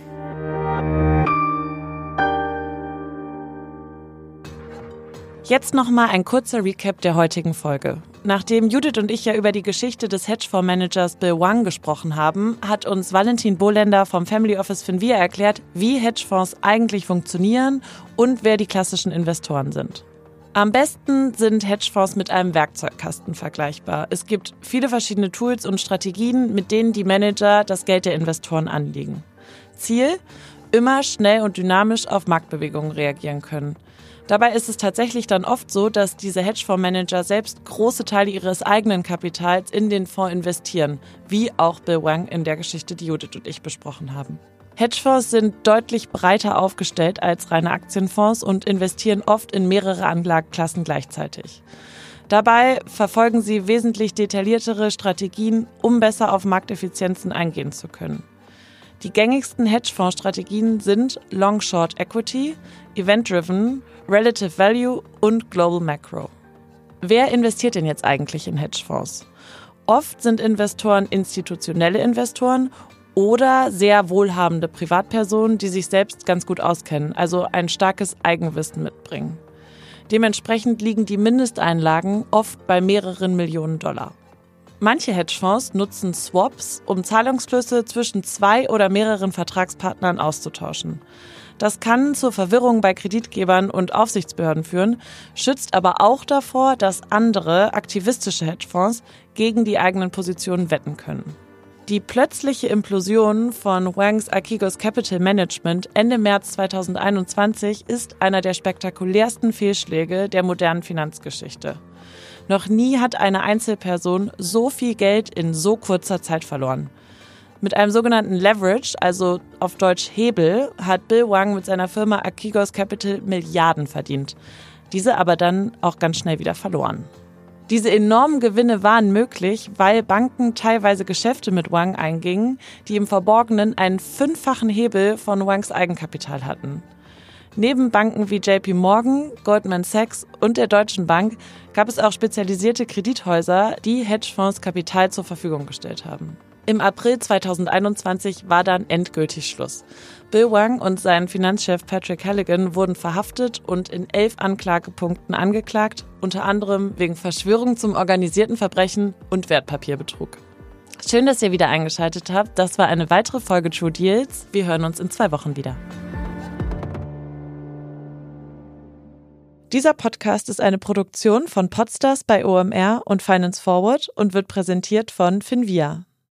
Speaker 4: Jetzt nochmal ein kurzer Recap der heutigen Folge. Nachdem Judith und ich ja über die Geschichte des Hedgefondsmanagers Bill Wang gesprochen haben, hat uns Valentin Bohlender vom Family Office Finvia erklärt, wie Hedgefonds eigentlich funktionieren und wer die klassischen Investoren sind. Am besten sind Hedgefonds mit einem Werkzeugkasten vergleichbar. Es gibt viele verschiedene Tools und Strategien, mit denen die Manager das Geld der Investoren anlegen. Ziel? Immer schnell und dynamisch auf Marktbewegungen reagieren können. Dabei ist es tatsächlich dann oft so, dass diese Hedgefondsmanager selbst große Teile ihres eigenen Kapitals in den Fonds investieren, wie auch Bill Wang in der Geschichte, die Judith und ich besprochen haben. Hedgefonds sind deutlich breiter aufgestellt als reine Aktienfonds und investieren oft in mehrere Anlageklassen gleichzeitig. Dabei verfolgen sie wesentlich detailliertere Strategien, um besser auf Markteffizienzen eingehen zu können. Die gängigsten Hedgefonds-Strategien sind Long-Short Equity, Event-Driven, Relative Value und Global Macro. Wer investiert denn jetzt eigentlich in Hedgefonds? Oft sind Investoren institutionelle Investoren oder sehr wohlhabende Privatpersonen, die sich selbst ganz gut auskennen, also ein starkes Eigenwissen mitbringen. Dementsprechend liegen die Mindesteinlagen oft bei mehreren Millionen Dollar. Manche Hedgefonds nutzen Swaps, um Zahlungsflüsse zwischen zwei oder mehreren Vertragspartnern auszutauschen. Das kann zur Verwirrung bei Kreditgebern und Aufsichtsbehörden führen, schützt aber auch davor, dass andere aktivistische Hedgefonds gegen die eigenen Positionen wetten können. Die plötzliche Implosion von Wangs Akigos Capital Management Ende März 2021 ist einer der spektakulärsten Fehlschläge der modernen Finanzgeschichte. Noch nie hat eine Einzelperson so viel Geld in so kurzer Zeit verloren. Mit einem sogenannten Leverage, also auf Deutsch Hebel, hat Bill Wang mit seiner Firma Akigos Capital Milliarden verdient. Diese aber dann auch ganz schnell wieder verloren. Diese enormen Gewinne waren möglich, weil Banken teilweise Geschäfte mit Wang eingingen, die im Verborgenen einen fünffachen Hebel von Wangs Eigenkapital hatten. Neben Banken wie JP Morgan, Goldman Sachs und der Deutschen Bank gab es auch spezialisierte Kredithäuser, die Hedgefonds Kapital zur Verfügung gestellt haben. Im April 2021 war dann endgültig Schluss. Bill Wang und sein Finanzchef Patrick Halligan wurden verhaftet und in elf Anklagepunkten angeklagt, unter anderem wegen Verschwörung zum organisierten Verbrechen und Wertpapierbetrug. Schön, dass ihr wieder eingeschaltet habt. Das war eine weitere Folge True Deals. Wir hören uns in zwei Wochen wieder. Dieser Podcast ist eine Produktion von Podstars bei OMR und Finance Forward und wird präsentiert von Finvia.